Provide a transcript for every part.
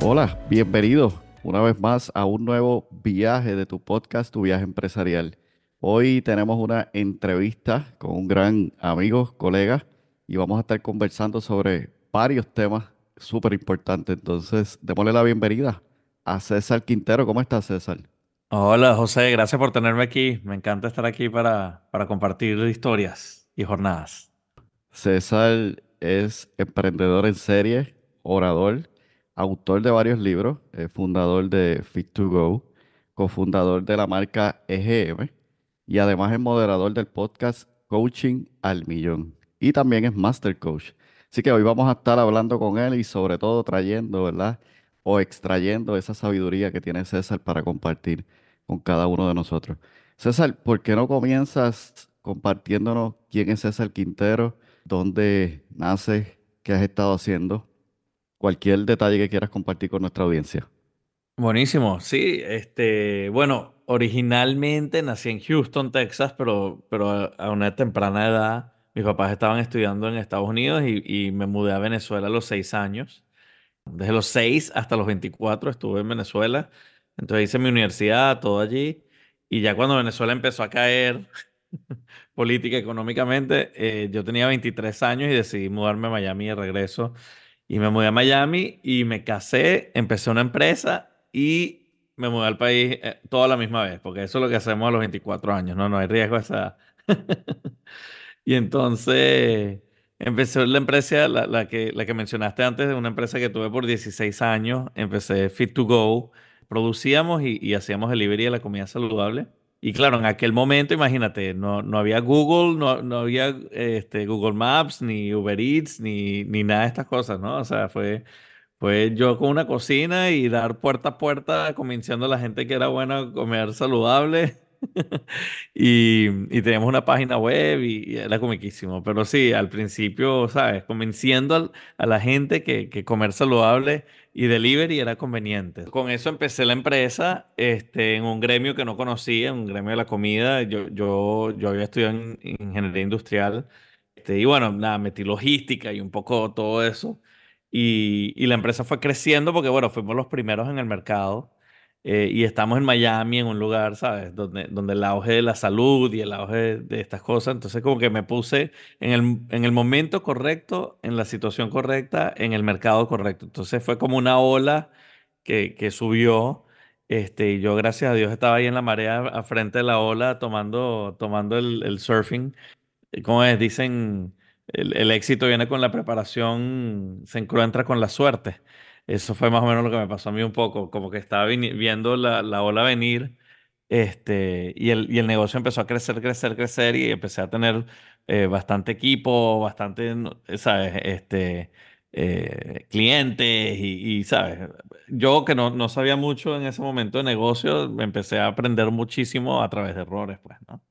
Hola, bienvenido una vez más a un nuevo viaje de tu podcast, Tu Viaje Empresarial. Hoy tenemos una entrevista con un gran amigo, colega, y vamos a estar conversando sobre varios temas súper importantes. Entonces, démosle la bienvenida a César Quintero. ¿Cómo estás, César? Hola José, gracias por tenerme aquí. Me encanta estar aquí para, para compartir historias y jornadas. César es emprendedor en serie, orador, autor de varios libros, eh, fundador de Fit2Go, cofundador de la marca EGM y además es moderador del podcast Coaching al Millón y también es Master Coach. Así que hoy vamos a estar hablando con él y sobre todo trayendo, ¿verdad? O extrayendo esa sabiduría que tiene César para compartir con cada uno de nosotros. César, ¿por qué no comienzas compartiéndonos quién es César Quintero, dónde nace, qué has estado haciendo? Cualquier detalle que quieras compartir con nuestra audiencia. Buenísimo, sí, este, bueno, originalmente nací en Houston, Texas, pero, pero a una temprana edad mis papás estaban estudiando en Estados Unidos y, me mudé a Venezuela a los seis años. Desde los seis hasta los 24 estuve en Venezuela entonces hice mi universidad, todo allí, y ya cuando Venezuela empezó a caer política, económicamente, eh, yo tenía 23 años y decidí mudarme a Miami de regreso. Y me mudé a Miami y me casé, empecé una empresa y me mudé al país eh, toda la misma vez, porque eso es lo que hacemos a los 24 años, no, no hay riesgo esa. y entonces empecé la empresa, la, la, que, la que mencionaste antes, una empresa que tuve por 16 años, empecé Fit2Go producíamos y, hacíamos delivery de la comida saludable. Y claro, en aquel momento, imagínate, no, no había Google, no, no había este, Google Maps, ni Uber Eats, ni, ni nada de estas cosas, ¿no? O sea, fue, fue yo con una cocina y dar puerta a puerta convenciendo a la gente que era bueno comer saludable. y, y, teníamos una página web y, era comiquísimo. Pero sí, al principio, ¿sabes? Convenciendo a la gente que, que comer saludable y delivery era conveniente. Con eso empecé la empresa este, en un gremio que no conocía, en un gremio de la comida. Yo, yo, yo había estudiado en ingeniería industrial. Este, y bueno, nada, metí logística y un poco todo eso. Y, y la empresa fue creciendo porque, bueno, fuimos los primeros en el mercado. Eh, y estamos en Miami, en un lugar, ¿sabes? Donde, donde el auge de la salud y el auge de, estas cosas. Entonces, como que me puse en el, en el momento correcto, en la situación correcta, en el mercado correcto. Entonces, fue como una ola que, que subió. Este, y yo, gracias a Dios, estaba ahí en la marea, frente de la ola, tomando, tomando el, surfing. Como es, dicen, el éxito viene con la preparación, se encuentra con la suerte. Eso fue más o menos lo que me pasó a mí un poco, como que estaba viendo la, la, ola venir este, y, el, y el negocio empezó a crecer, crecer, crecer y empecé a tener eh, bastante equipo, bastante, ¿sabes? Este, eh, clientes y, ¿sabes? Yo que no, no sabía mucho en ese momento de negocio, empecé a aprender muchísimo a través de errores, pues, ¿no?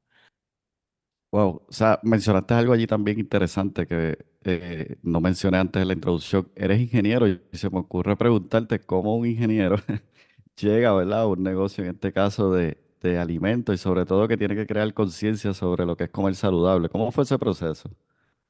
Wow, o sea, mencionaste algo allí también interesante que eh, no mencioné antes en la introducción. Eres ingeniero y se me ocurre preguntarte cómo un ingeniero llega, ¿verdad? a un negocio, en este caso de, de alimentos y sobre todo que tiene que crear conciencia sobre lo que es comer saludable. ¿Cómo fue ese proceso?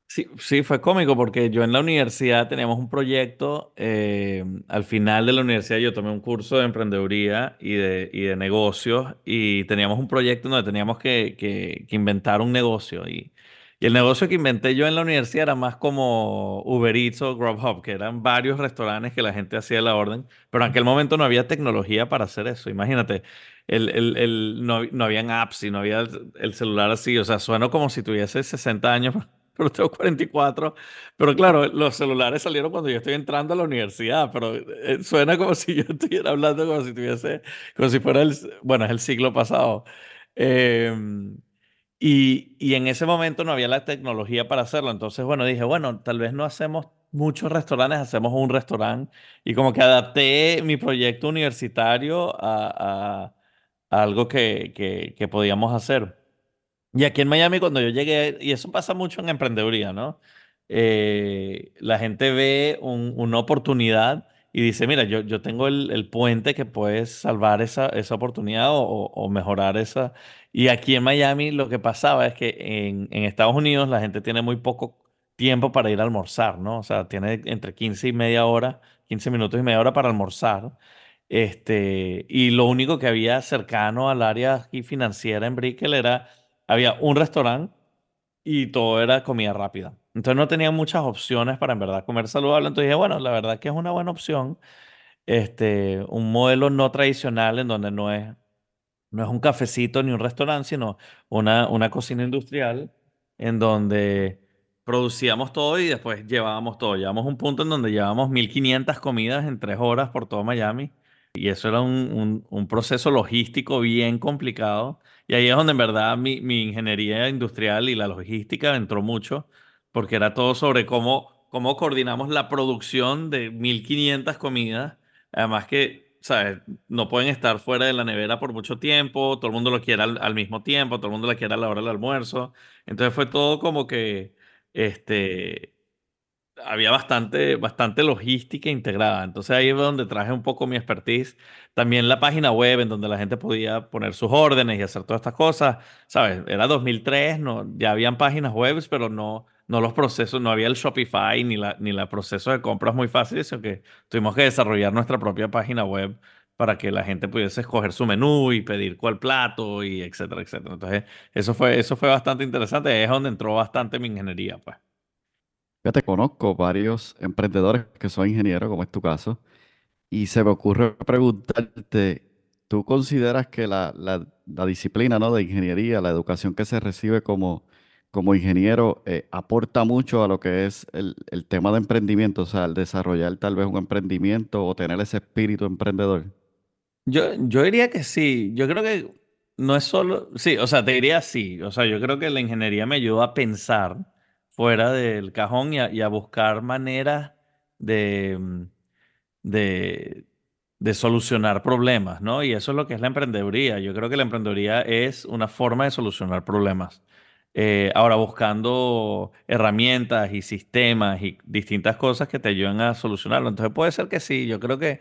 Sí, sí, fue cómico porque yo en la universidad teníamos un proyecto, eh, al final de la universidad yo tomé un curso de emprendeduría y de, y de negocios y teníamos un proyecto donde teníamos que, que, que inventar un negocio y, Y el negocio que inventé yo en la universidad era más como Uber Eats o Grubhub, que eran varios restaurantes que la gente hacía la orden, pero en aquel momento no había tecnología para hacer eso. Imagínate, el, el, el- no, no habían apps y no había el, el celular así. O sea, sueno como si tuviese 60 años, pero tengo 44. Pero claro, los celulares salieron cuando yo estoy entrando a la universidad, pero eh, suena como si yo estuviera hablando como si tuviese, como si fuera el, bueno, es el siglo pasado. Em, y, y en ese momento no había la tecnología para hacerlo. Entonces, bueno, dije, bueno, tal vez no hacemos muchos restaurantes, hacemos un restaurante. Y como que adapté mi proyecto universitario a, a- a algo que, que, que podíamos hacer. Y aquí en Miami, cuando yo llegué, y eso pasa mucho en emprendeduría, ¿no? Eh, la gente ve un- una oportunidad y dice, mira, yo, yo tengo el, el puente que puede salvar esa, esa oportunidad o, o- mejorar esa. Y aquí en Miami lo que pasaba es que en, en Estados Unidos la gente tiene muy poco tiempo para ir a almorzar, ¿no? O sea, tiene entre 15 y media hora, 15 minutos y media hora para almorzar. Este, y lo único que había cercano al área financiera en Brickell era había un restaurante y todo era comida rápida. Entonces no tenía muchas opciones para en verdad comer saludable. Entonces dije, bueno, la verdad que es una buena opción. Este, un modelo no tradicional en donde no es no es un cafecito ni un restaurante, sino una, una cocina industrial en donde producíamos todo y después llevábamos todo. Llevamos un punto en donde llevábamos 1500 comidas en tres horas por todo Miami. Y eso era un, un- un proceso logístico bien complicado. Y ahí es donde en verdad mi, mi ingeniería industrial y la logística entró mucho, porque era todo sobre cómo, cómo coordinamos la producción de 1500 comidas. Además que, ¿sabes? no pueden estar fuera de la nevera por mucho tiempo, todo el mundo lo quiere al, al mismo tiempo, todo el mundo la quiere a la hora del almuerzo. Entonces fue todo como que este, había bastante, bastante logística integrada. Entonces ahí es donde traje un poco mi expertise. También la página web en donde la gente podía poner sus órdenes y hacer todas estas cosas. ¿Sabes? Era 2003, no, ya habían páginas web, pero no, no los procesos, no había el Shopify ni la, ni la proceso de compras muy fácil, sino que tuvimos que desarrollar nuestra propia página web para que la gente pudiese escoger su menú y pedir cuál plato y etcétera, etcétera. Entonces, eso fue, eso fue bastante interesante. Es donde entró bastante mi ingeniería, pues. Fíjate, conozco varios emprendedores que son ingenieros, como es tu caso, y se me ocurre preguntarte, ¿tú consideras que la, la- la disciplina, ¿no? de ingeniería, la educación que se recibe como, como ingeniero, eh, aporta mucho a lo que es el, el tema de emprendimiento? O sea, al desarrollar tal vez un emprendimiento o tener ese espíritu emprendedor. Yo, yo diría que sí. Yo creo que no es solo. Sí, o sea, te diría sí. O sea, yo creo que la ingeniería me ayuda a pensar fuera del cajón y a, y a buscar maneras de, mm, de, de solucionar problemas, ¿no? Y eso es lo que es la emprendeduría. Yo creo que la emprendeduría es una forma de solucionar problemas. Eh, ahora, buscando herramientas y sistemas y distintas cosas que te ayuden a solucionarlo. Entonces, puede ser que sí. Yo creo que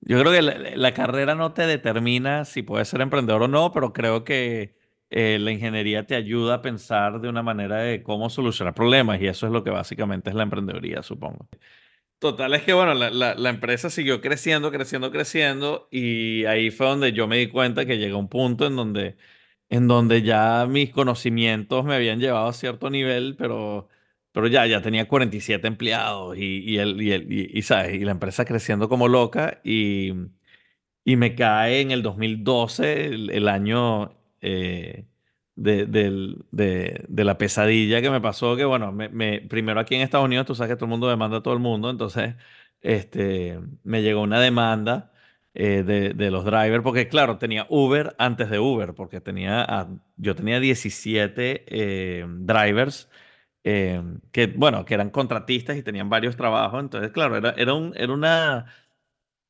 yo creo que la, la carrera no te determina si puedes ser emprendedor o no, pero creo que eh, la ingeniería te ayuda a pensar de una manera de cómo solucionar problemas y eso es lo que básicamente es la emprendeduría, supongo. Total, es que bueno, la, la- la empresa siguió creciendo, creciendo, creciendo y ahí fue donde yo me di cuenta que llegó un punto en donde, en donde ya mis conocimientos me habían llevado a cierto nivel, pero, pero ya, ya tenía 47 empleados y, y, el, y, el- y, y, ¿sabes? y la empresa creciendo como loca y, y me cae en el 2012, el, el año eh, de, del- de- de la pesadilla que me pasó, que bueno, me, me- primero aquí en Estados Unidos, tú sabes que todo el mundo demanda a todo el mundo, entonces este, me llegó una demanda eh, de, de los drivers, porque claro, tenía Uber antes de Uber, porque tenía, yo tenía 17 eh, drivers. eh, que bueno, que eran contratistas y tenían varios trabajos, entonces claro, era, era, un, era una,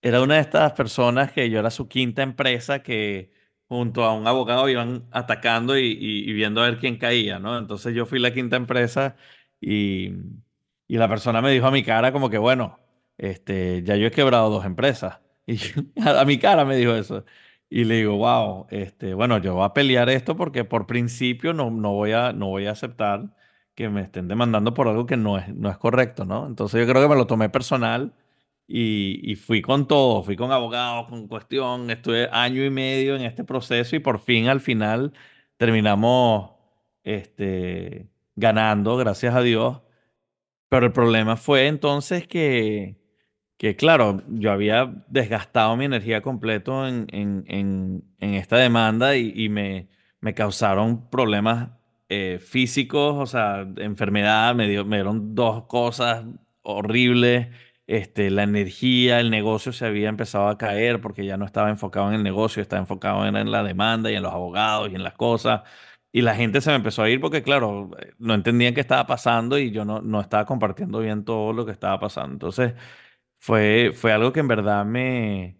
era una de estas personas que yo era su quinta empresa que junto a un abogado iban atacando y, y- viendo a ver quién caía, ¿no? Entonces yo fui la quinta empresa y, y la persona me dijo a mi cara como que, bueno, este, ya yo he quebrado dos empresas. Y a, a mi cara me dijo eso. Y le digo, wow, este, bueno, yo voy a pelear esto porque por principio no, no voy a, no voy a aceptar que me estén demandando por algo que no es, no es correcto, ¿no? Entonces yo creo que me lo tomé personal y, y fui con todo, fui con abogados, con cuestión, estuve año y medio en este proceso y por fin al final terminamos este, ganando, gracias a Dios. Pero el problema fue entonces que, que claro, yo había desgastado mi energía completo en, en, en, en esta demanda y, y me, me causaron problemas eh, físicos, o sea, enfermedad, me, dio- me dieron dos cosas horribles. Este, la energía, el negocio se había empezado a caer porque ya no estaba enfocado en el negocio, estaba enfocado en, la demanda y en los abogados y en las cosas. Y la gente se me empezó a ir porque, claro, eh, no entendían qué estaba pasando y yo no, no estaba compartiendo bien todo lo que estaba pasando. Entonces, fue, fue algo que en verdad me,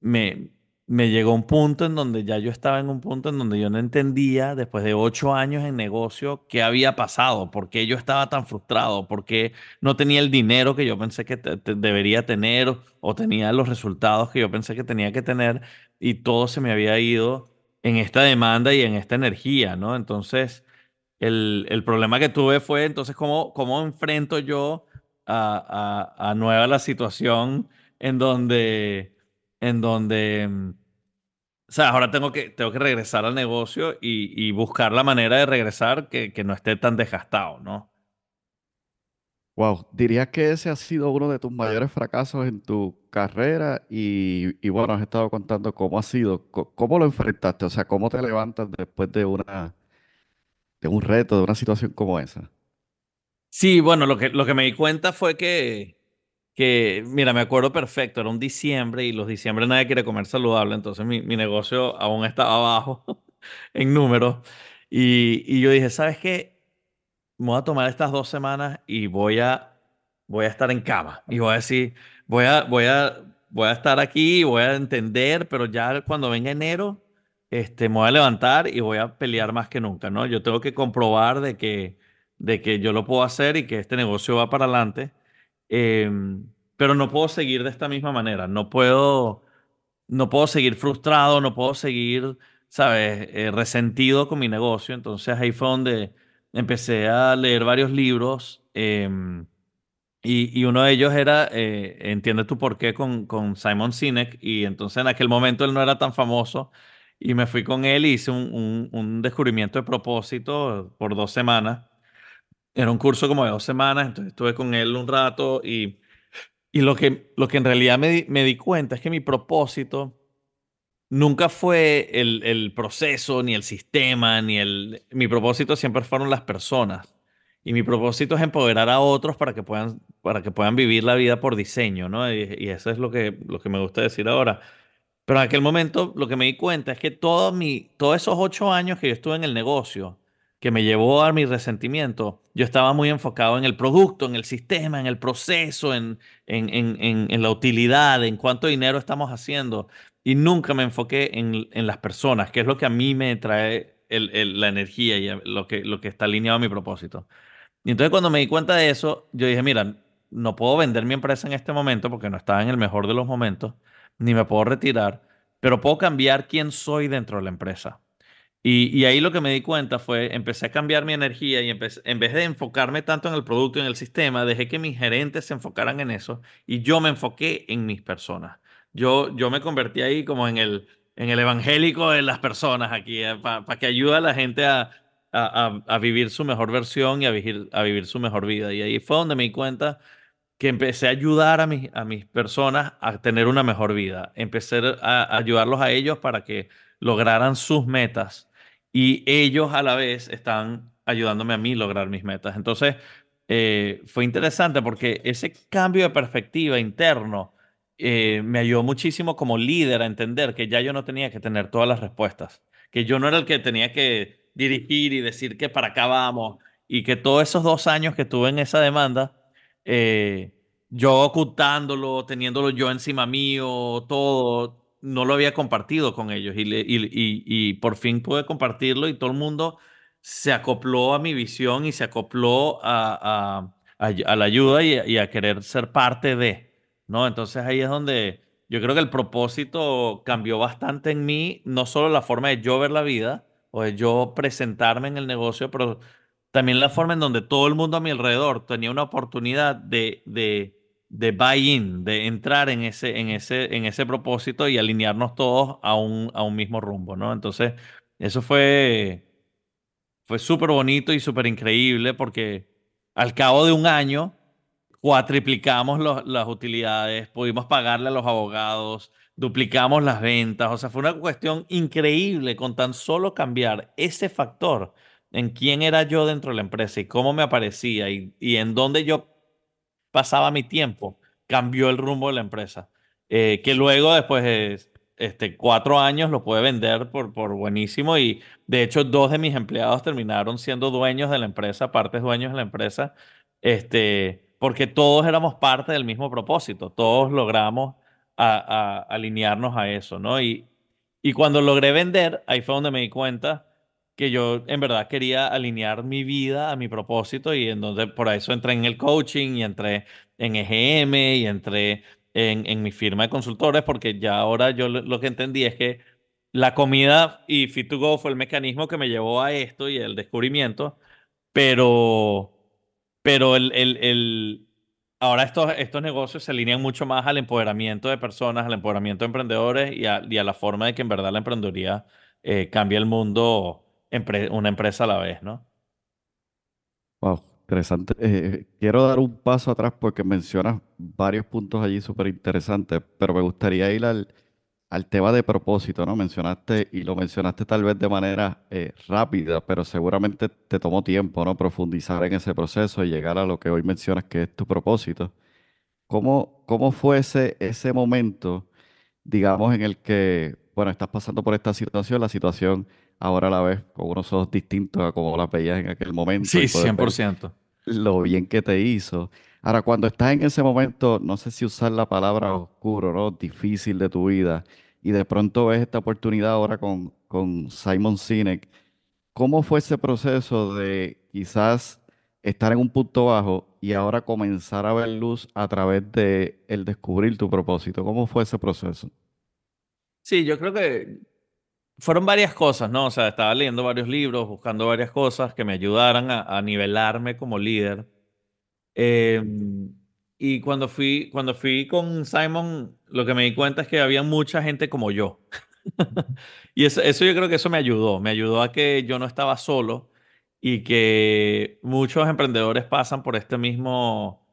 me, me llegó un punto en donde ya yo estaba en un punto en donde yo no entendía, después de ocho años en negocio, qué había pasado, por qué yo estaba tan frustrado, por qué no tenía el dinero que yo pensé que debería tener o tenía los resultados que yo pensé que tenía que tener y todo se me había ido en esta demanda y en esta energía, ¿no? Entonces, el, el problema que tuve fue entonces cómo, cómo enfrento yo a, a, a nueva la situación en donde en donde, mm, o sea, ahora tengo que, tengo que regresar al negocio y, y buscar la manera de regresar que, que no esté tan desgastado, ¿no? Wow, dirías que ese ha sido uno de tus mayores fracasos en tu carrera y, y bueno, has estado contando cómo ha sido, cómo lo enfrentaste, o sea, cómo te levantas después de una, de un reto, de una situación como esa. Sí, bueno, lo que, lo que me di cuenta fue que, que, mira, me acuerdo perfecto, era un diciembre y los diciembre nadie quiere comer saludable, entonces mi, mi negocio aún estaba abajo en números y, y yo dije, ¿sabes qué? me voy a tomar estas dos semanas y voy a, voy a estar en cama. Y voy a decir, voy a, voy a, voy a estar aquí, voy a entender, pero ya cuando venga enero, este, me voy a levantar y voy a pelear más que nunca, ¿no? Yo tengo que comprobar de que, de que yo lo puedo hacer y que este negocio va para adelante. Em, pero no puedo seguir de esta misma manera. No puedo no puedo seguir frustrado, no puedo seguir, ¿sabes?, eh, resentido con mi negocio. Entonces ahí fue donde empecé a leer varios libros em, y, uno de ellos era eh, Entiende tu por qué con, con Simon Sinek y entonces en aquel momento él no era tan famoso y me fui con él y hice un, un descubrimiento de propósito por dos semanas. Era un curso como de dos semanas, entonces estuve con él un rato y, y lo que, lo que en realidad me di, me di cuenta es que mi propósito Nunca fue el, el proceso, ni el sistema, ni el... Mi propósito siempre fueron las personas. Y mi propósito es empoderar a otros para que puedan, para que puedan vivir la vida por diseño, ¿no? Y, eso es lo que, lo que me gusta decir ahora. Pero en aquel momento lo que me di cuenta es que todo mi, todos esos ocho años que yo estuve en el negocio, que me llevó a mi resentimiento, yo estaba muy enfocado en el producto, en el sistema, en el proceso, en, en, en, en, la utilidad, en cuánto dinero estamos haciendo. Y nunca me enfoqué en, las personas, que es lo que a mí me trae la energía y lo que, lo que está alineado a mi propósito. Y entonces cuando me di cuenta de eso, yo dije, mira, no puedo vender mi empresa en este momento porque no estaba en el mejor de los momentos, ni me puedo retirar, pero puedo cambiar quién soy dentro de la empresa. Y, y ahí lo que me di cuenta fue, empecé a cambiar mi energía y empecé, en vez de enfocarme tanto en el producto y en el sistema, dejé que mis gerentes se enfocaran en eso y yo me enfoqué en mis personas. Yo, yo me convertí ahí como en el, en el evangélico de las personas aquí, para que ayude a la gente a, a- a vivir su mejor versión y a vivir, a vivir su mejor vida. Y ahí fue donde me di cuenta que empecé a ayudar a mis, a mis personas a tener una mejor vida. Empecé a, a ayudarlos a ellos para que lograran sus metas y ellos a la vez están ayudándome a mí lograr mis metas. Entonces, eh, fue interesante porque ese cambio de perspectiva interno eh, me ayudó muchísimo como líder a entender que ya yo no tenía que tener todas las respuestas, que yo no era el que tenía que dirigir y decir que para acá vamos y que todos esos dos años que tuve en esa demanda, eh, yo ocultándolo, teniéndolo yo encima mío, todo, no lo había compartido con ellos y, le- y, y, y por fin pude compartirlo y todo el mundo se acopló a mi visión y se acopló a, a, a, la ayuda y, a- querer ser parte de, ¿no? Entonces ahí es donde yo creo que el propósito cambió bastante en mí, no solo la forma de yo ver la vida o de yo presentarme en el negocio, pero también la forma en donde todo el mundo a mi alrededor tenía una oportunidad de, de buy-in, de entrar en ese, en ese, en ese propósito y alinearnos todos a un, a un mismo rumbo, ¿no? Entonces, eso fue, fue súper bonito y súper increíble porque al cabo de un año cuatriplicamos las utilidades, pudimos pagarle a los abogados, duplicamos las ventas, o sea, fue una cuestión increíble con tan solo cambiar ese factor en quién era yo dentro de la empresa y cómo me aparecía y, y en dónde yo pasaba mi tiempo, cambió el rumbo de la empresa. Eh, que luego, después de este, cuatro años, lo pude vender por, por buenísimo. Y de hecho, dos de mis empleados terminaron siendo dueños de la empresa, partes dueños de la empresa, este, porque todos éramos parte del mismo propósito. Todos logramos a- alinearnos a eso, ¿no? Y, y cuando logré vender, ahí fue donde me di cuenta que yo en verdad quería alinear mi vida a mi propósito y en donde por eso entré en el coaching y entré en EGM y entré en, en mi firma de consultores porque ya ahora yo lo, lo que entendí es que la comida y Fit to Go fue el mecanismo que me llevó a esto y el descubrimiento, pero, pero el, el, el- ahora estos, estos negocios se alinean mucho más al empoderamiento de personas, al empoderamiento de emprendedores y a, y a la forma de que en verdad la emprendeduría eh, cambia el mundo una empresa a la vez, ¿no? Wow, interesante. Eh, quiero dar un paso atrás porque mencionas varios puntos allí súper interesantes, pero me gustaría ir al, al tema de propósito, ¿no? Mencionaste, y lo mencionaste tal vez de manera eh, rápida, pero seguramente te tomó tiempo, ¿no? Profundizar en ese proceso y llegar a lo que hoy mencionas que es tu propósito. ¿Cómo, cómo fue ese, ese momento, digamos, en el que, bueno, estás pasando por esta situación, la situación ahora la ves con unos ojos distintos a como la veías en aquel momento Sí, puedes cien por ver ciento. lo bien que te hizo. Ahora, cuando estás en ese momento, no sé si usar la palabra oscuro, ¿no? Difícil de tu vida, y de pronto ves esta oportunidad ahora con, con Simon Sinek, ¿cómo fue ese proceso de quizás estar en un punto bajo y ahora comenzar a ver luz a través de el descubrir tu propósito? ¿Cómo fue ese proceso? Sí, yo creo que fueron varias cosas, ¿no? O sea, estaba leyendo varios libros, buscando varias cosas que me ayudaran a, nivelarme como líder. Eh, y cuando fui, cuando fui con Simon, lo que me di cuenta es que había mucha gente como yo. Y eso, eso yo creo que eso me ayudó, me ayudó a que yo no estaba solo y que muchos emprendedores pasan por este mismo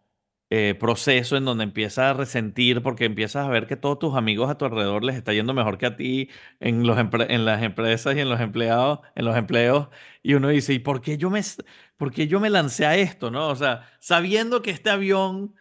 eh, proceso en donde empiezas a resentir porque empiezas a ver que todos tus amigos a tu alrededor les está yendo mejor que a ti en los en las empresas y en los empleados, en los empleos y uno dice, ¿y por qué yo me, por qué yo me lancé a esto, no? O sea, sabiendo que este avión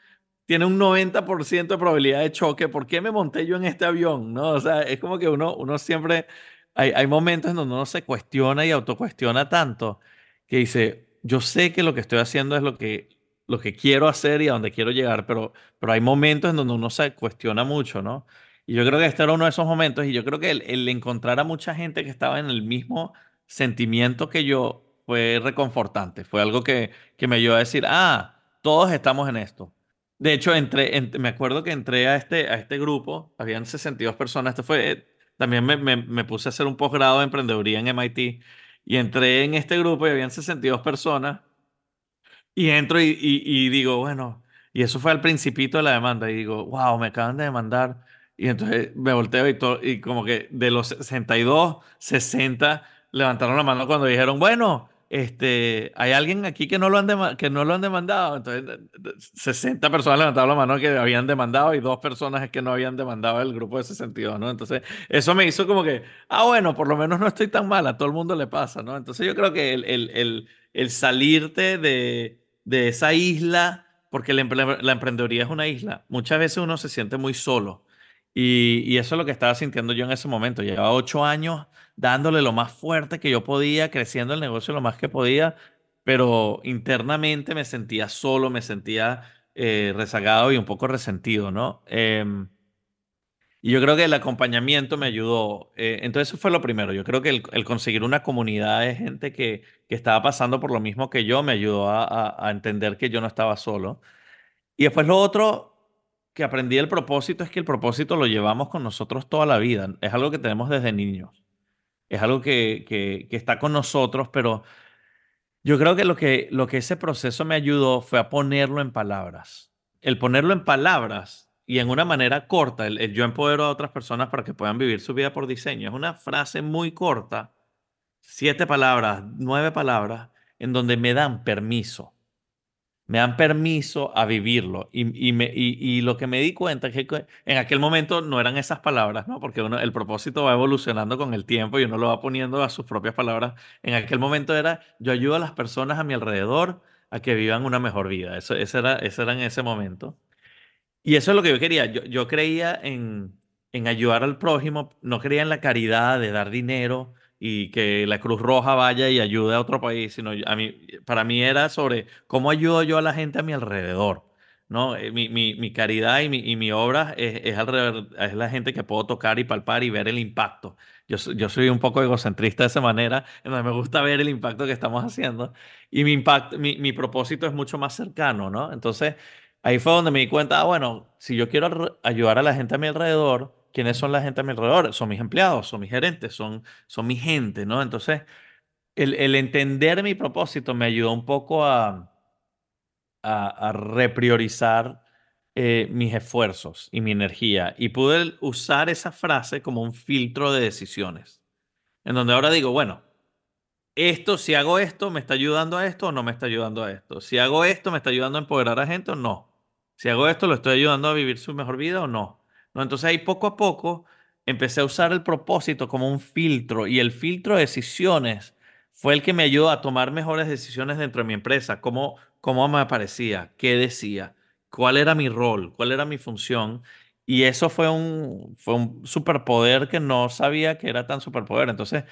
tiene un 90% de probabilidad de choque, ¿por qué me monté yo en este avión? ¿No? O sea, es como que uno, uno siempre, hay, hay momentos en donde uno se cuestiona y autocuestiona tanto que dice, yo sé que lo que estoy haciendo es lo que, lo que quiero hacer y a donde quiero llegar, pero, pero hay momentos en donde uno se cuestiona mucho, ¿no? Y yo creo que este era uno de esos momentos y yo creo que el, el encontrar a mucha gente que estaba en el mismo sentimiento que yo fue reconfortante, fue algo que, que me ayudó a decir, ah, todos estamos en esto. De hecho, entré, ent- me acuerdo que entré a este, a este grupo, habían 62 personas, esto fue, eh, también me, me, me puse a hacer un posgrado de emprendeduría en MIT y entré en este grupo y habían 62 personas y entro y, y, y digo, bueno, y eso fue al principito de la demanda y digo, wow, me acaban de demandar y entonces me volteo y, to- y como que de los 62, 60 levantaron la mano cuando dijeron, bueno, este, hay alguien aquí que no lo han, que no lo han demandado. Entonces, de- de- 60 personas levantaron la mano que habían demandado y dos personas que no habían demandado el grupo de 62, ¿no? Entonces, eso me hizo como que, ah, bueno, por lo menos no estoy tan mal, a todo el mundo le pasa, ¿no? Entonces, yo creo que el, el, el, el salirte de, de esa isla, porque la, empre- la emprendeduría es una isla, muchas veces uno se siente muy solo. Y, y eso es lo que estaba sintiendo yo en ese momento. Llevaba ocho años dándole lo más fuerte que yo podía, creciendo el negocio lo más que podía, pero internamente me sentía solo, me sentía eh, rezagado y un poco resentido, ¿no? Em, y yo creo que el acompañamiento me ayudó. Eh, entonces eso fue lo primero. Yo creo que el, el conseguir una comunidad de gente que, que estaba pasando por lo mismo que yo me ayudó a, a- a entender que yo no estaba solo. Y después lo otro que aprendí del propósito es que el propósito lo llevamos con nosotros toda la vida. Es algo que tenemos desde niños. Es algo que, que, que está con nosotros, pero yo creo que lo que, lo que ese proceso me ayudó fue a ponerlo en palabras. El ponerlo en palabras y en una manera corta, el, yo empodero a otras personas para que puedan vivir su vida por diseño, es una frase muy corta, siete palabras, nueve palabras, en donde me dan permiso. Me dan permiso a vivirlo. Y, y, me, y, y lo que me di cuenta es que en aquel momento no eran esas palabras, ¿no? Porque uno, el propósito va evolucionando con el tiempo y uno lo va poniendo a sus propias palabras. En aquel momento era, yo ayudo a las personas a mi alrededor a que vivan una mejor vida. Eso, eso, era, eso era en ese momento. Y eso es lo que yo quería. Yo, yo creía en, en ayudar al prójimo, no creía en la caridad de dar dinero y que la Cruz Roja vaya y ayude a otro país, sino a mí, para mí era sobre cómo ayudo yo a la gente a mi alrededor. ¿no? Eh, Mi, mi, mi caridad y mi, y mi obra es, es, alrededor, es la gente que puedo tocar y palpar y ver el impacto. Yo, yo soy un poco egocentrista de esa manera, en donde me gusta ver el impacto que estamos haciendo y mi impacto, mi, mi propósito es mucho más cercano, ¿no? Entonces, ahí fue donde me di cuenta, ah, bueno, si yo quiero ar- ayudar a la gente a mi alrededor, ¿quiénes son la gente a mi alrededor? Son mis empleados, son mis gerentes, son, son mi gente, ¿no? Entonces, el, el entender mi propósito me ayudó un poco a, a, a repriorizar eh, mis esfuerzos y mi energía y pude usar esa frase como un filtro de decisiones, en donde ahora digo, bueno, esto, si hago esto, ¿me está ayudando a esto o no me está ayudando a esto? Si hago esto, ¿me está ayudando a empoderar a gente o no? Si hago esto, ¿lo estoy ayudando a vivir su mejor vida o no? ¿No? Entonces ahí poco a poco empecé a usar el propósito como un filtro y el filtro de decisiones fue el que me ayudó a tomar mejores decisiones dentro de mi empresa, cómo, cómo me aparecía, qué decía, cuál era mi rol, cuál era mi función. Y eso fue un, fue un superpoder que no sabía que era tan superpoder. Entonces,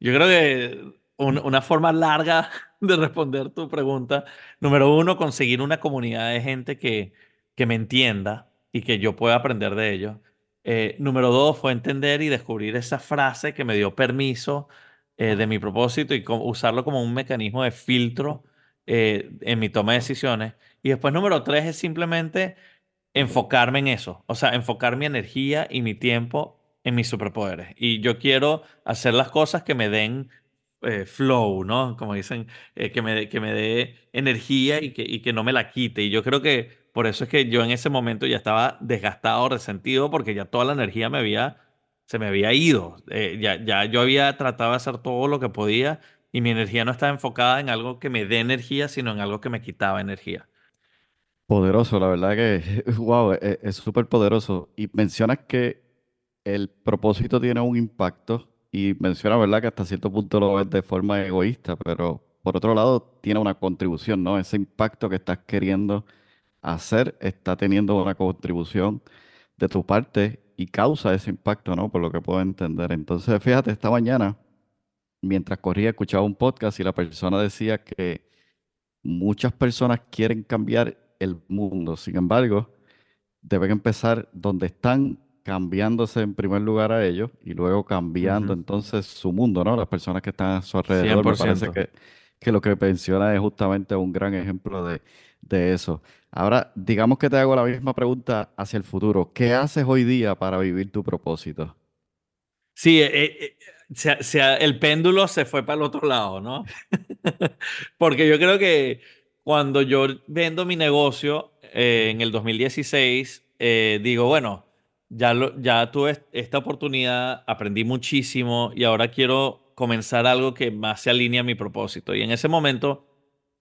yo creo que un- una forma larga de responder tu pregunta. Número uno, conseguir una comunidad de gente que, que me entienda y que yo pueda aprender de ellos. Eh, número dos, fue entender y descubrir esa frase que me dio permiso eh, de mi propósito y usarlo como un mecanismo de filtro eh, en mi toma de decisiones. Y después, número tres, es simplemente enfocarme en eso, o sea, enfocar mi energía y mi tiempo en mis superpoderes. Y yo quiero hacer las cosas que me den eh, flow, ¿no? Como dicen, eh, que me, que me dé energía y que, y que no me la quite. Y yo creo que por eso es que yo en ese momento ya estaba desgastado, resentido, porque ya toda la energía me había, se me había ido. Eh, ya, ya yo había tratado de hacer todo lo que podía y mi energía no estaba enfocada en algo que me dé energía, sino en algo que me quitaba energía. Poderoso, la verdad que, wow, es es súper poderoso. Y mencionas que el propósito tiene un impacto y mencionas, ¿verdad? Que hasta cierto punto lo ves de forma egoísta, pero por otro lado tiene una contribución, ¿no? Ese impacto que estás queriendo hacer está teniendo una contribución de tu parte y causa ese impacto, ¿no? Por lo que puedo entender. Entonces, fíjate, esta mañana, mientras corría, escuchaba un podcast y la persona decía que muchas personas quieren cambiar el mundo. Sin embargo, deben empezar donde están, cambiándose en primer lugar a ellos y luego cambiando entonces su mundo, ¿no? Las personas que están a su alrededor. Me parece 100%. que, que lo que menciona es justamente un gran ejemplo de, de eso. Ahora, digamos que te hago la misma pregunta hacia el futuro. ¿Qué haces hoy día para vivir tu propósito? Sí, eh, eh, se- el péndulo se fue para el otro lado, ¿no? Porque yo creo que cuando yo vendo mi negocio eh, en el 2016, eh, digo, bueno, ya, tuve est- esta oportunidad, aprendí muchísimo y ahora quiero comenzar algo que más se alinee a mi propósito. Y en ese momento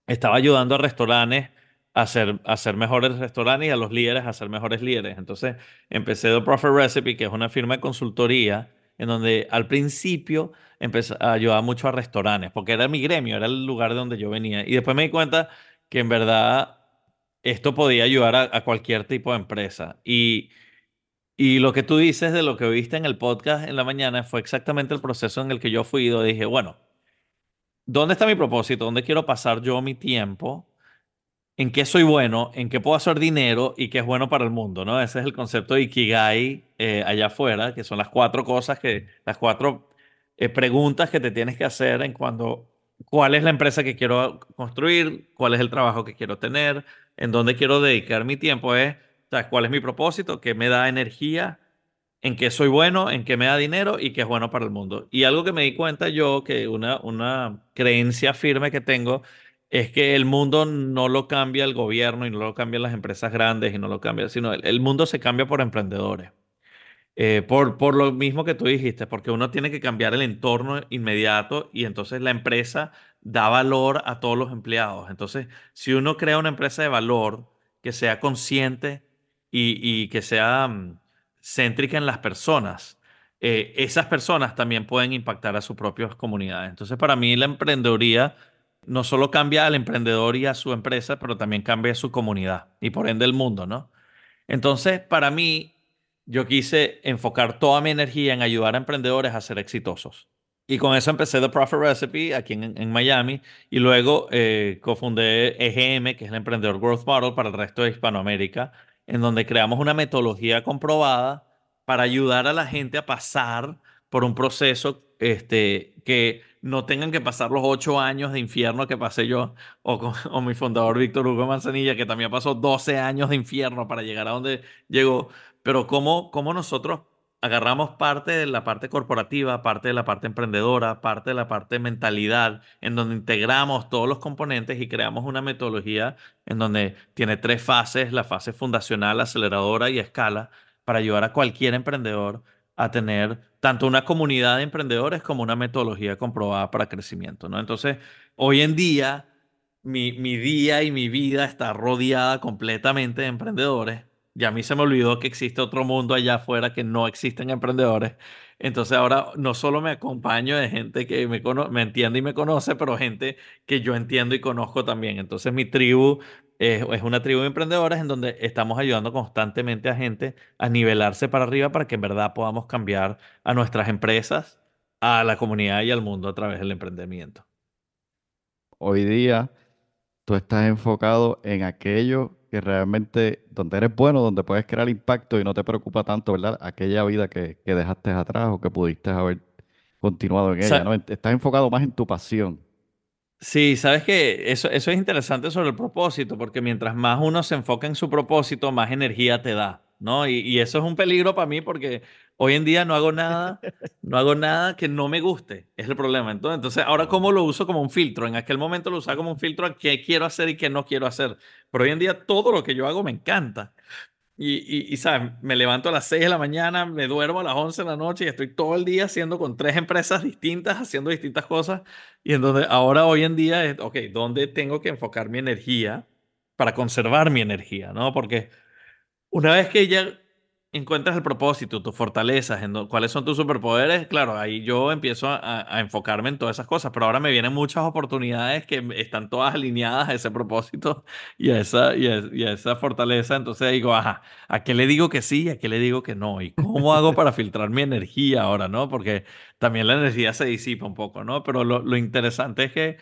estaba ayudando a restaurantes a hacer mejores restaurantes y a los líderes a ser mejores líderes. Entonces empecé The Profit Recipe, que es una firma de consultoría en donde al principio empecé a ayudar mucho a restaurantes, porque era mi gremio, era el lugar de donde yo venía. Y después me di cuenta que en verdad esto podía ayudar a, a cualquier tipo de empresa. Y, y lo que tú dices de lo que viste en el podcast en la mañana fue exactamente el proceso en el que yo fui y dije, bueno, ¿dónde está mi propósito? ¿Dónde quiero pasar yo mi tiempo? En qué soy bueno, en qué puedo hacer dinero y qué es bueno para el mundo, ¿no? Ese es el concepto de Ikigai eh, allá afuera, que son las cuatro cosas que, las cuatro eh, preguntas que te tienes que hacer en cuando, ¿cuál es la empresa que quiero construir? ¿Cuál es el trabajo que quiero tener? ¿En dónde quiero dedicar mi tiempo? Es, o sea, ¿cuál es mi propósito? ¿Qué me da energía? ¿En qué soy bueno? ¿En qué me da dinero? ¿Y qué es bueno para el mundo? Y algo que me di cuenta yo, que una, una creencia firme que tengo, es que el mundo no lo cambia el gobierno y no lo cambian las empresas grandes y no lo cambia, sino el, mundo se cambia por emprendedores. Eh, por, por lo mismo que tú dijiste, porque uno tiene que cambiar el entorno inmediato y entonces la empresa da valor a todos los empleados. Entonces, si uno crea una empresa de valor que sea consciente y, y que sea mm, céntrica en las personas, eh, esas personas también pueden impactar a sus propias comunidades. Entonces, para mí la emprendeduría no solo cambia al emprendedor y a su empresa, pero también cambia a su comunidad y por ende el mundo, ¿no? Entonces, para mí, yo quise enfocar toda mi energía en ayudar a emprendedores a ser exitosos. Y con eso empecé The Profit Recipe aquí en, Miami y luego eh, cofundé EGM, que es el Emprendedor Growth Model para el resto de Hispanoamérica, en donde creamos una metodología comprobada para ayudar a la gente a pasar por un proceso este, que no tengan que pasar los ocho años de infierno que pasé yo o, con, o mi fundador Víctor Hugo Manzanilla, que también pasó 12 años de infierno para llegar a donde llegó. Pero cómo, cómo nosotros agarramos parte de la parte corporativa, parte de la parte emprendedora, parte de la parte mentalidad, en donde integramos todos los componentes y creamos una metodología en donde tiene tres fases, la fase fundacional, aceleradora y escala, para ayudar a cualquier emprendedor a tener tanto una comunidad de emprendedores como una metodología comprobada para crecimiento, ¿no? Entonces, hoy en día, mi, mi día y mi vida está rodeada completamente de emprendedores ya a mí se me olvidó que existe otro mundo allá afuera que no existen emprendedores. Entonces ahora no solo me acompaño de gente que me, me entiende y me conoce, pero gente que yo entiendo y conozco también. Entonces mi tribu es, es una tribu de emprendedores en donde estamos ayudando constantemente a gente a nivelarse para arriba para que en verdad podamos cambiar a nuestras empresas, a la comunidad y al mundo a través del emprendimiento. Hoy día tú estás enfocado en aquello que realmente, donde eres bueno, donde puedes crear impacto y no te preocupa tanto, ¿verdad? Aquella vida que, que dejaste atrás o que pudiste haber continuado en ella, ¿no? Estás enfocado más en tu pasión. Sí, sabes que eso, eso es interesante sobre el propósito, porque mientras más uno se enfoca en su propósito, más energía te da, ¿no? Y, y eso es un peligro para mí porque hoy en día no hago nada, no hago nada que no me guste, es el problema. Entonces, entonces ahora cómo lo uso como un filtro, en aquel momento lo usaba como un filtro a qué quiero hacer y qué no quiero hacer, pero hoy en día todo lo que yo hago me encanta. Y, y, y, ¿sabes? Me levanto a las 6 de la mañana, me duermo a las 11 de la noche y estoy todo el día haciendo con tres empresas distintas, haciendo distintas cosas. Y en donde ahora hoy en día es, ok, ¿dónde tengo que enfocar mi energía para conservar mi energía? ¿No? Porque una vez que ya encuentras el propósito, tus fortalezas, en cuáles son tus superpoderes, claro, ahí yo empiezo a, a, enfocarme en todas esas cosas, pero ahora me vienen muchas oportunidades que están todas alineadas a ese propósito y a esa, y a, y a esa fortaleza, entonces digo, ajá, ¿a qué le digo que sí? ¿A qué le digo que no? ¿Y cómo hago para filtrar mi energía ahora, no? Porque también la energía se disipa un poco, ¿no? Pero lo, lo interesante es que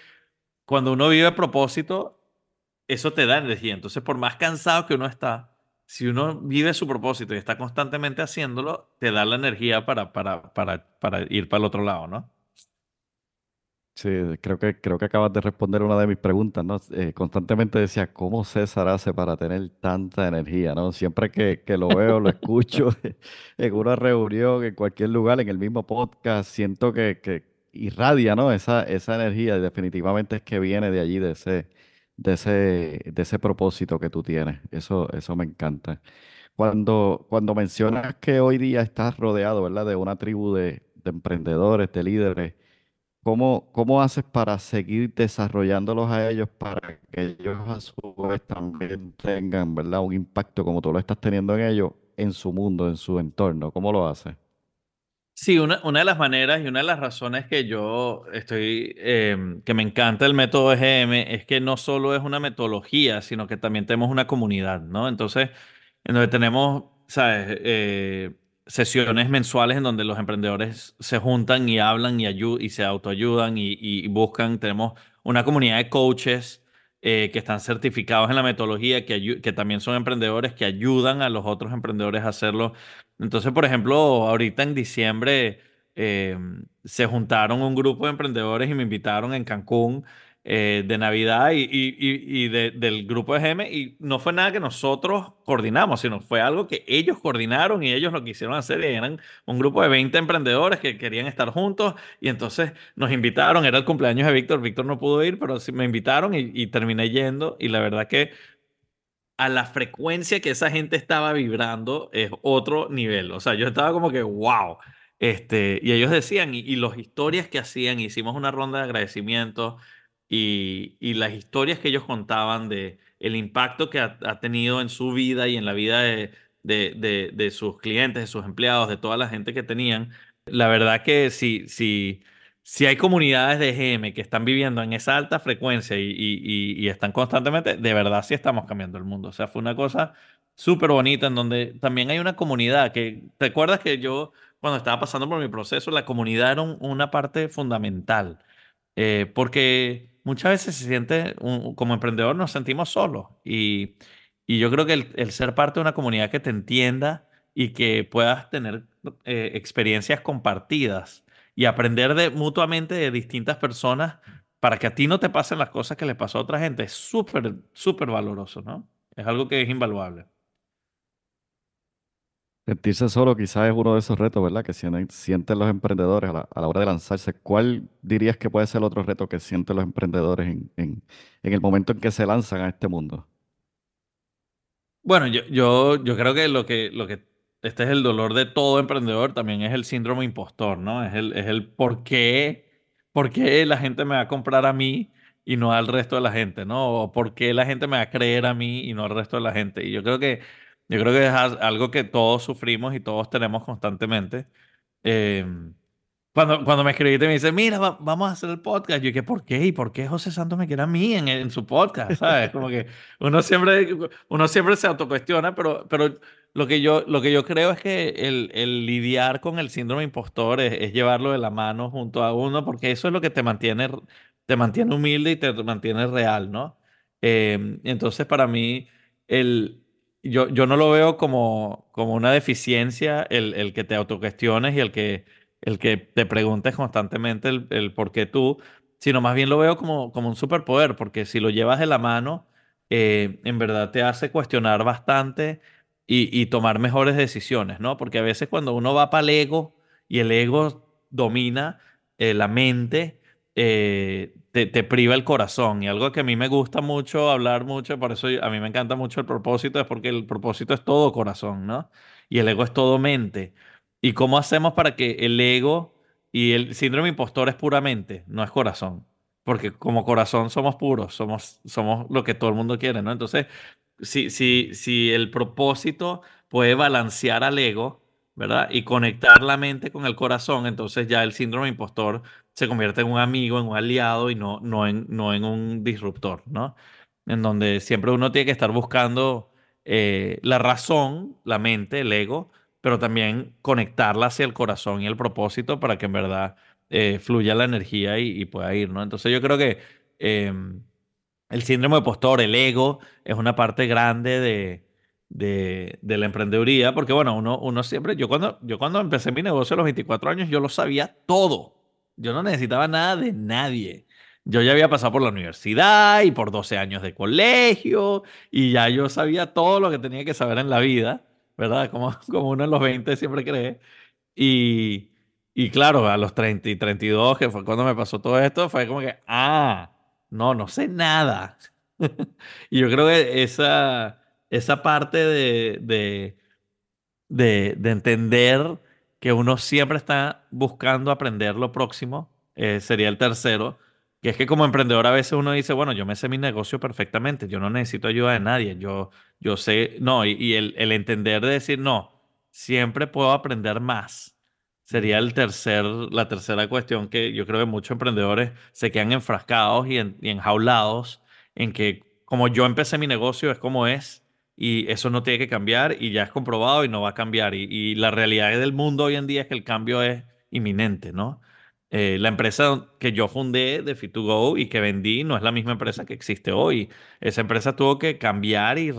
cuando uno vive a propósito, eso te da energía, entonces por más cansado que uno está, si uno vive su propósito y está constantemente haciéndolo, te da la energía para, para, para, para ir para el otro lado, ¿no? Sí, creo que, creo que acabas de responder una de mis preguntas, ¿no? Eh, constantemente decía, ¿cómo César hace para tener tanta energía, ¿no? Siempre que, que lo veo, lo escucho en una reunión, en cualquier lugar, en el mismo podcast, siento que, que irradia, ¿no? Esa, esa energía y definitivamente es que viene de allí, de ese, de ese, de ese propósito que tú tienes. Eso, eso me encanta. Cuando, cuando mencionas que hoy día estás rodeado, ¿verdad? De una tribu de, de emprendedores, de líderes, ¿cómo, ¿cómo haces para seguir desarrollándolos a ellos para que ellos a su vez también tengan, ¿verdad? Un impacto como tú lo estás teniendo en ellos, en su mundo, en su entorno. ¿Cómo lo haces? Sí, una, una de las maneras y una de las razones que yo estoy, em, que me encanta el método EGM es que no solo es una metodología, sino que también tenemos una comunidad, ¿no? Entonces, en donde tenemos, ¿sabes? Eh, sesiones mensuales en donde los emprendedores se juntan y hablan y, y se autoayudan y, y buscan, tenemos una comunidad de coaches eh, que están certificados en la metodología, que, que también son emprendedores, que ayudan a los otros emprendedores a hacerlo. Entonces, por ejemplo, ahorita en diciembre eh, se juntaron un grupo de emprendedores y me invitaron en Cancún eh, de Navidad y, y, y de, del grupo de GM y no fue nada que nosotros coordinamos, sino fue algo que ellos coordinaron y ellos lo quisieron hacer y eran un grupo de 20 emprendedores que querían estar juntos y entonces nos invitaron, era el cumpleaños de Víctor, Víctor no pudo ir, pero sí me invitaron y, terminé yendo y la verdad que a la frecuencia que esa gente estaba vibrando es otro nivel. O sea, yo estaba como que, wow. Este, y ellos decían, y, y las historias que hacían, hicimos una ronda de agradecimiento y, y las historias que ellos contaban de el impacto que ha, ha tenido en su vida y en la vida de, de, de, de sus clientes, de sus empleados, de toda la gente que tenían. La verdad que si, si, si hay comunidades de GM que están viviendo en esa alta frecuencia y, y, y- están constantemente, de verdad sí estamos cambiando el mundo. O sea, fue una cosa súper bonita en donde también hay una comunidad que, ¿te acuerdas que yo cuando estaba pasando por mi proceso, la comunidad era un- una parte fundamental? Eh, porque muchas veces se siente, como emprendedor nos sentimos solos y, y yo creo que el, el ser parte de una comunidad que te entienda y que puedas tener eh, experiencias compartidas y aprender de, mutuamente de distintas personas para que a ti no te pasen las cosas que le pasó a otra gente es súper, súper valoroso, ¿no? Es algo que es invaluable. Sentirse solo quizás es uno de esos retos, ¿verdad? Que sienten, los emprendedores a la, hora de lanzarse. ¿Cuál dirías que puede ser otro reto que sienten los emprendedores en, el momento en que se lanzan a este mundo? Bueno, yo, creo que lo que, lo que este es el dolor de todo emprendedor, también es el síndrome impostor, ¿no? Es el, es el por qué, por qué la gente me va a comprar a mí y no al resto de la gente, ¿no? O por qué la gente me va a creer a mí y no al resto de la gente. Y yo creo que, yo creo que es al- algo que todos sufrimos y todos tenemos constantemente. Em, cuando, cuando me escribiste me dice, mira, va- vamos a hacer el podcast. Yo dije, ¿por qué? ¿Y por qué José Santos me quiere a mí en, en su podcast? ¿Sabes? Como que uno siempre, uno siempre se autocuestiona, pero, pero lo que yo, lo que yo creo es que el, el lidiar con el síndrome impostor es, es llevarlo de la mano junto a uno, porque eso es lo que te mantiene, te mantiene humilde y te mantiene real, ¿no? Eh, entonces, para mí, el, yo, yo no lo veo como, como una deficiencia el, el que te autocuestiones y el que el que te preguntes constantemente el, el por qué tú, sino más bien lo veo como, como un superpoder, porque si lo llevas de la mano, eh, en verdad te hace cuestionar bastante y, y tomar mejores decisiones, ¿no? Porque a veces cuando uno va para el ego y el ego domina eh, la mente, eh, te, priva el corazón. Y algo que a mí me gusta mucho hablar mucho, por eso a mí me encanta mucho el propósito, es porque el propósito es todo corazón, ¿no? Y el ego es todo mente. ¿Y cómo hacemos para que el ego y el síndrome impostor es puramente, no es corazón? Porque como corazón somos puros, somos, somos lo que todo el mundo quiere, ¿no? Entonces, si, si, si el propósito puede balancear al ego, ¿verdad? Y conectar la mente con el corazón, entonces ya el síndrome impostor se convierte en un amigo, en un aliado y no, no, en, no en un disruptor, ¿no? En donde siempre uno tiene que estar buscando eh, la razón, la mente, el ego pero también conectarla hacia el corazón y el propósito para que en verdad eh, fluya la energía y, pueda ir, ¿no? Entonces yo creo que eh, el síndrome de postor, el ego, es una parte grande de, de, de la emprendeduría, porque bueno, uno, uno siempre, yo cuando, yo cuando empecé mi negocio a los 24 años, yo lo sabía todo. Yo no necesitaba nada de nadie. Yo ya había pasado por la universidad y por 12 años de colegio y ya yo sabía todo lo que tenía que saber en la vida. ¿verdad? Como, como uno en los 20 siempre cree. Y, y claro, a los 30 y 32, que fue cuando me pasó todo esto, fue como que, ah, no, no sé nada. Y yo creo que esa, esa parte de, de, de, de entender que uno siempre está buscando aprender lo próximo, eh, sería el tercero, que es que como emprendedor a veces uno dice, bueno, yo me sé mi negocio perfectamente, yo no necesito ayuda de nadie, yo, yo sé, no, y, el entender de decir, no, siempre puedo aprender más. Sería el tercer, la tercera cuestión que yo creo que muchos emprendedores se quedan enfrascados y, en- y enjaulados en que como yo empecé mi negocio es como es y eso no tiene que cambiar y ya es comprobado y no va a cambiar. Y, la realidad del mundo hoy en día es que el cambio es inminente, ¿no? Eh, la empresa que yo fundé de Fit2Go y que vendí no es la misma empresa que existe hoy. Esa empresa tuvo que cambiar y,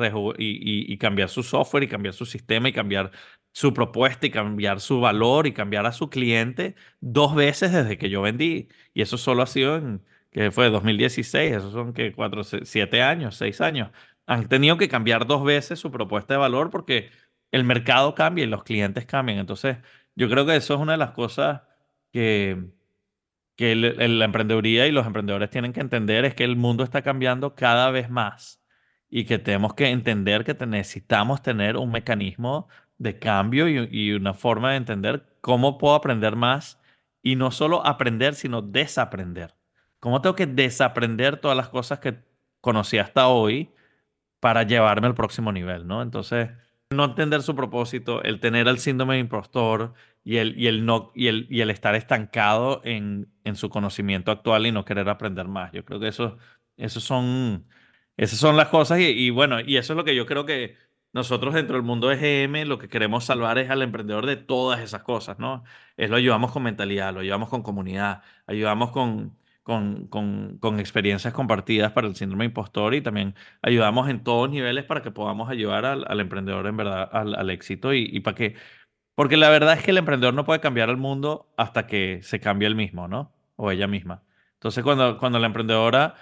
cambiar su software y cambiar su sistema y cambiar su propuesta y cambiar su valor y cambiar a su cliente dos veces desde que yo vendí. Y eso solo ha sido en, que fue 2016, esos son que cuatro, siete años, seis años han tenido que cambiar dos veces su propuesta de valor porque el mercado cambia y los clientes cambian. Entonces, yo creo que eso es una de las cosas que, que la emprendeduría y los emprendedores tienen que entender, es que el mundo está cambiando cada vez más. y que tenemos que entender que necesitamos tener un mecanismo de cambio y, y una forma de entender cómo puedo aprender más y no solo aprender, sino desaprender. ¿Cómo tengo que desaprender todas las cosas que conocí hasta hoy para llevarme al próximo nivel, ¿no? Entonces, no entender su propósito, el tener el síndrome de impostor y el, y el, no, y el, y el estar estancado en, en su conocimiento actual y no querer aprender más. Yo creo que eso, eso son, esas son las cosas y, y bueno, y eso es lo que yo creo que nosotros dentro del mundo de GM lo que queremos salvar es al emprendedor de todas esas cosas, ¿no? Es lo ayudamos con mentalidad, lo ayudamos con comunidad, ayudamos con, con, con, con experiencias compartidas para el síndrome impostor y también ayudamos en todos niveles para que podamos ayudar al, al emprendedor en verdad al, al éxito y, y para que, porque la verdad es que el emprendedor no puede cambiar el mundo hasta que se cambie él mismo, ¿no? O ella misma. Entonces, cuando, cuando la emprendedora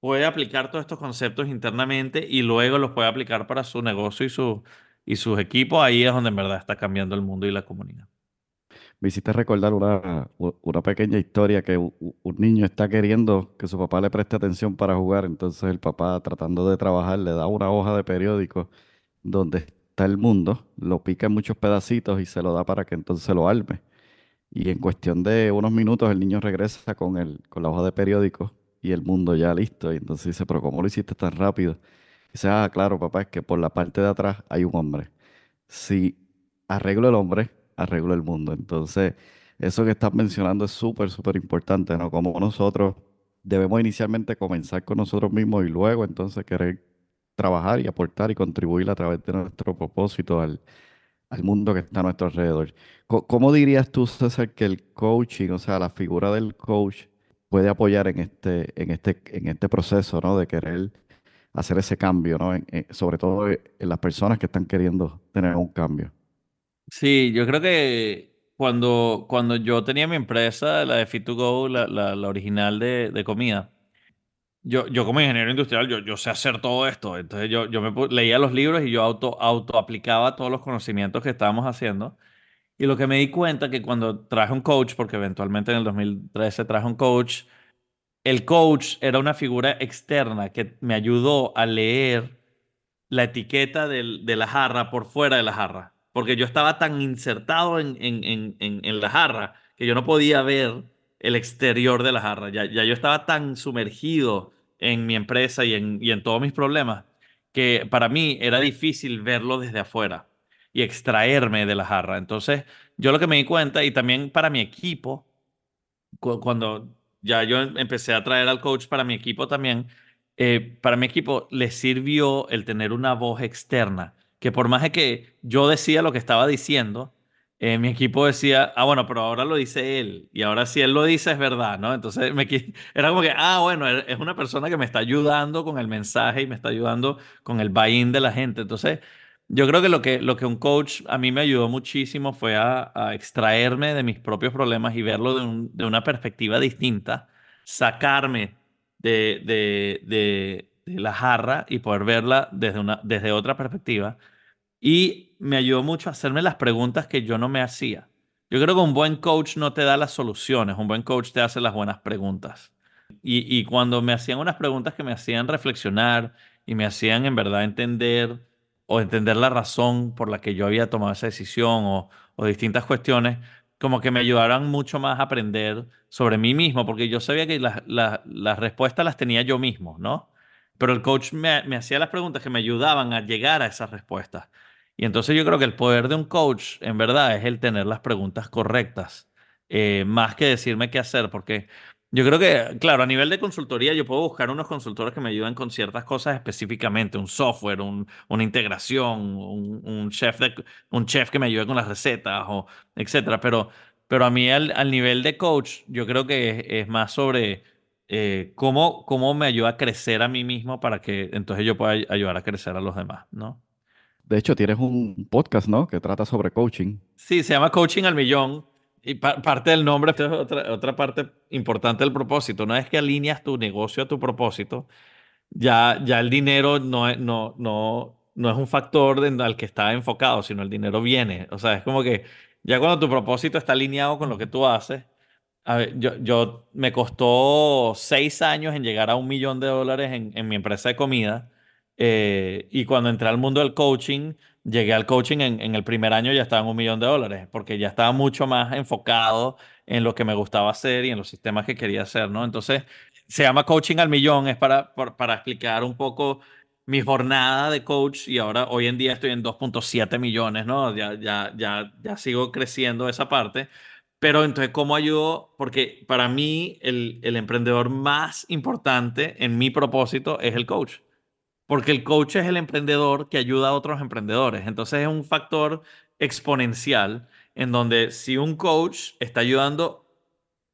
puede aplicar todos estos conceptos internamente y luego los puede aplicar para su negocio y, su, y sus equipos, ahí es donde en verdad está cambiando el mundo y la comunidad. Me hiciste recordar una, una pequeña historia que un niño está queriendo que su papá le preste atención para jugar, entonces el papá tratando de trabajar le da una hoja de periódico donde está el mundo, lo pica en muchos pedacitos y se lo da para que entonces lo arme. Y en cuestión de unos minutos el niño regresa con el, con la hoja de periódico y el mundo ya listo. Y entonces dice, pero ¿cómo lo hiciste tan rápido? dice, ah, claro, papá, es que por la parte de atrás hay un hombre. Si arreglo el hombre, arreglo el mundo. Entonces, eso que estás mencionando es súper, súper importante, ¿no? Como nosotros debemos inicialmente comenzar con nosotros mismos y luego entonces querer trabajar y aportar y contribuir a través de nuestro propósito al, al mundo que está a nuestro alrededor. ¿Cómo dirías tú, César, que el coaching, o sea, la figura del coach, puede apoyar en este, en este, en este proceso, ¿no? De querer hacer ese cambio, ¿no? Sobre todo en las personas que están queriendo tener un cambio. Sí, yo creo que cuando, cuando yo tenía mi empresa, la de Fit2Go, la, la, original de, de comida, yo, yo como ingeniero industrial, yo, yo sé hacer todo esto. Entonces yo, yo me leía los libros y yo auto, auto aplicaba todos los conocimientos que estábamos haciendo. Y lo que me di cuenta que cuando traje un coach, porque eventualmente en el 2013 traje un coach, el coach era una figura externa que me ayudó a leer la etiqueta del- de la jarra por fuera de la jarra. Porque yo estaba tan insertado en, en, en, en, la jarra que yo no podía ver el exterior de la jarra. Ya, ya yo estaba tan sumergido en mi empresa y en, y en todos mis problemas que para mí era difícil verlo desde afuera y extraerme de la jarra. Entonces, yo lo que me di cuenta, y también para mi equipo, cu- cuando ya yo em- empecé a traer al coach para mi equipo también, eh, para mi equipo les sirvió el tener una voz externa, que por más de que yo decía lo que estaba diciendo, eh, mi equipo decía, ah, bueno, pero ahora lo dice él, y ahora si él lo dice es verdad, ¿no? Entonces me, era como que, ah, bueno, e- es una persona que me está ayudando con el mensaje y me está ayudando con el buy-in de la gente. Entonces, yo creo que lo que, lo que un coach a mí me ayudó muchísimo fue a, extraerme de mis propios problemas y verlo de, un- de una perspectiva distinta, sacarme de- de la jarra y poder verla desde, una, desde otra perspectiva. Y me ayudó mucho a hacerme las preguntas que yo no me hacía. Yo creo que un buen coach no te da las soluciones, un buen coach te hace las buenas preguntas. Y, y cuando me hacían unas preguntas que me hacían reflexionar y me hacían en verdad entender o entender la razón por la que yo había tomado esa decisión o, o distintas cuestiones, como que me ayudaron mucho más a aprender sobre mí mismo, porque yo sabía que las, las, las respuestas las tenía yo mismo, ¿no? Pero el coach me, hacía las preguntas que me ayudaban a llegar a esas respuestas. Y entonces yo creo que el poder de un coach, en verdad, es el tener las preguntas correctas, eh, más que decirme qué hacer, porque yo creo que, claro, a nivel de consultoría yo puedo buscar unos consultores que me ayuden con ciertas cosas específicamente, un software, un- una integración, un, chef de- un chef que me ayude con las recetas, o etcétera. Pero, pero a mí al, al nivel de coach, yo creo que es más sobre eh, cómo, cómo me ayuda a crecer a mí mismo para que entonces yo pueda ay- ayudar a crecer a los demás, ¿no? De hecho, tienes un podcast, ¿no? Que trata sobre coaching. Sí, se llama Coaching al Millón. Y pa- parte del nombre, esto es otra, otra parte importante del propósito. No es que alineas tu negocio a tu propósito. Ya, ya el dinero no es, no, no, no es un factor de- al que está enfocado, sino el dinero viene. O sea, es como que ya cuando tu propósito está alineado con lo que tú haces. A ver, yo, yo me costó seis años en llegar a un millón de dólares en, en mi empresa de comida. Eh, y cuando entré al mundo del coaching, llegué al coaching en, en el primer año ya estaba en un millón de dólares, porque ya estaba mucho más enfocado en lo que me gustaba hacer y en los sistemas que quería hacer, ¿no? Entonces, se llama coaching al millón, es para, para, para explicar un poco mi jornada de coach y ahora hoy en día estoy en 2.7 millones, ¿no? Ya, ya, ya, ya sigo creciendo esa parte. Pero entonces, ¿cómo ayudo? Porque para mí el, el emprendedor más importante en mi propósito es el coach. Porque el coach es el emprendedor que ayuda a otros emprendedores. Entonces es un factor exponencial en donde si un coach está ayudando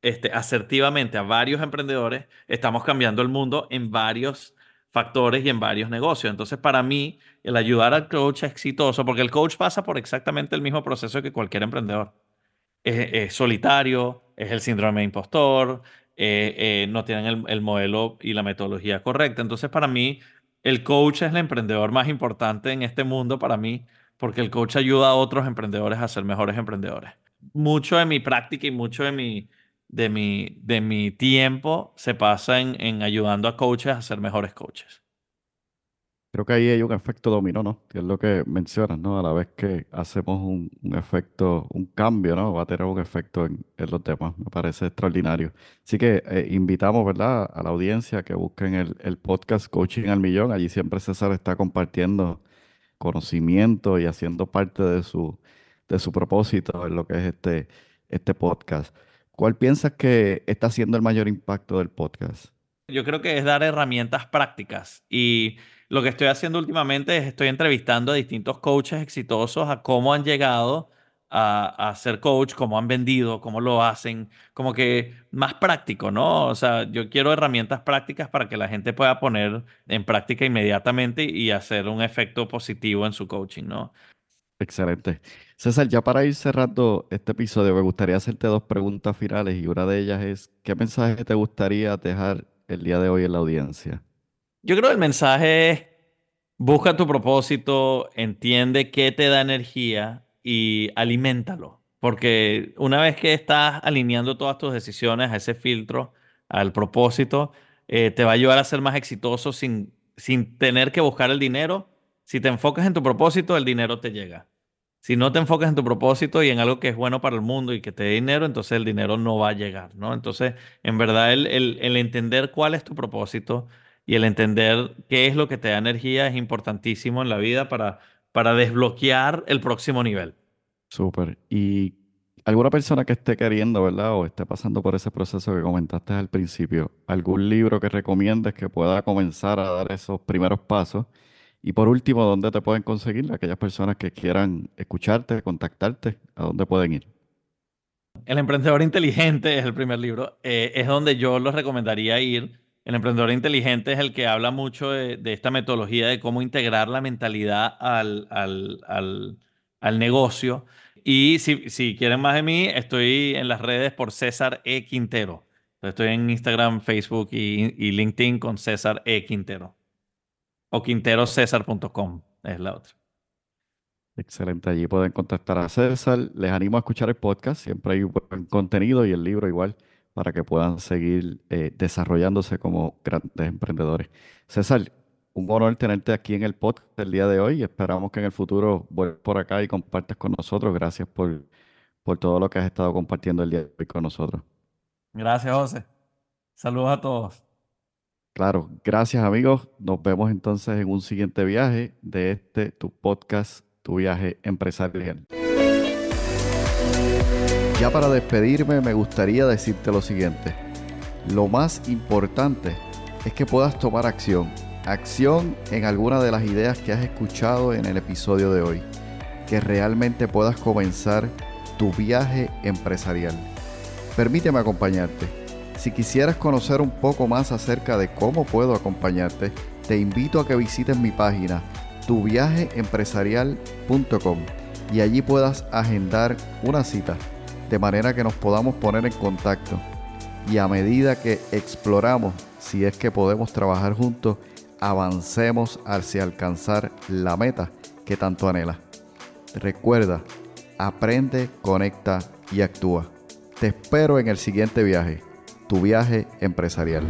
este, asertivamente a varios emprendedores, estamos cambiando el mundo en varios factores y en varios negocios. Entonces, para mí, el ayudar al coach exitoso, porque el coach pasa por exactamente el mismo proceso que cualquier emprendedor. Es, solitario, es el síndrome de impostor, eh, eh, no tienen el, el, modelo y la metodología correcta. Entonces, para mí, el coach es el emprendedor más importante en este mundo para mí, porque el coach ayuda a otros emprendedores a ser mejores emprendedores. Mucho de mi práctica y mucho de mi, de mi, de mi tiempo se pasa en, en ayudando a coaches a ser mejores coaches. Creo que ahí hay un efecto dominó, ¿no? Que es lo que mencionas, ¿no? A la vez que hacemos un, efecto, un cambio, ¿no? Va a tener un efecto en, en los demás. Me parece extraordinario. Así que eh, invitamos, ¿verdad? A la audiencia que busquen el, el podcast Coaching al Millón. Allí siempre César está compartiendo conocimiento y haciendo parte de su, de su propósito en lo que es este, este podcast. ¿Cuál piensas que está haciendo el mayor impacto del podcast? Yo creo que es dar herramientas prácticas y lo que estoy haciendo últimamente es estoy entrevistando a distintos coaches exitosos a cómo han llegado a, a, ser coach, cómo han vendido, cómo lo hacen, como que más práctico, ¿no? O sea, yo quiero herramientas prácticas para que la gente pueda poner en práctica inmediatamente y hacer un efecto positivo en su coaching, ¿no? Excelente. César, ya para ir cerrando este episodio, me gustaría hacerte dos preguntas finales y una de ellas es, ¿qué mensaje te gustaría dejar el día de hoy en la audiencia? Yo creo que el mensaje es, busca tu propósito, entiende qué te da energía y aliméntalo. Porque una vez que estás alineando todas tus decisiones a ese filtro, al propósito, eh, te va a ayudar a ser más exitoso sin, sin tener que buscar el dinero. Si te enfocas en tu propósito, el dinero te llega. Si no te enfocas en tu propósito y en algo que es bueno para el mundo y que te dé dinero, entonces el dinero no va a llegar, ¿no? Entonces, en verdad, el, el, el entender cuál es tu propósito y el entender qué es lo que te da energía es importantísimo en la vida para, para desbloquear el próximo nivel. Súper. Y alguna persona que esté queriendo, ¿verdad? O esté pasando por ese proceso que comentaste al principio, algún libro que recomiendes que pueda comenzar a dar esos primeros pasos. Y por último, ¿dónde te pueden conseguir aquellas personas que quieran escucharte, contactarte? ¿A dónde pueden ir? El emprendedor inteligente es el primer libro. Eh, es donde yo los recomendaría ir. El emprendedor inteligente es el que habla mucho de, esta metodología de cómo integrar la mentalidad al, al, al, negocio. Y si, si, quieren más de mí, estoy en las redes por César E. Quintero. Estoy en Instagram, Facebook y, LinkedIn con César E. Quintero. O quinterocesar.com es la otra. Excelente, allí pueden contactar a César. Les animo a escuchar el podcast, siempre hay buen contenido y el libro igual para que puedan seguir eh, desarrollándose como grandes emprendedores. César, un honor tenerte aquí en el podcast el día de hoy. Esperamos que en el futuro vuelvas por acá y compartas con nosotros. Gracias por, por todo lo que has estado compartiendo el día de hoy con nosotros. Gracias, José. Saludos a todos. Claro, gracias amigos. Nos vemos entonces en un siguiente viaje de este, tu podcast, tu viaje empresarial. Ya para despedirme me gustaría decirte lo siguiente. Lo más importante es que puedas tomar acción. Acción en alguna de las ideas que has escuchado en el episodio de hoy. Que realmente puedas comenzar tu viaje empresarial. Permíteme acompañarte si quisieras conocer un poco más acerca de cómo puedo acompañarte, te invito a que visites mi página tuviajeempresarial.com y allí puedas agendar una cita de manera que nos podamos poner en contacto y a medida que exploramos si es que podemos trabajar juntos, avancemos hacia alcanzar la meta que tanto anhela. Recuerda, aprende, conecta y actúa. Te espero en el siguiente viaje tu viaje empresarial.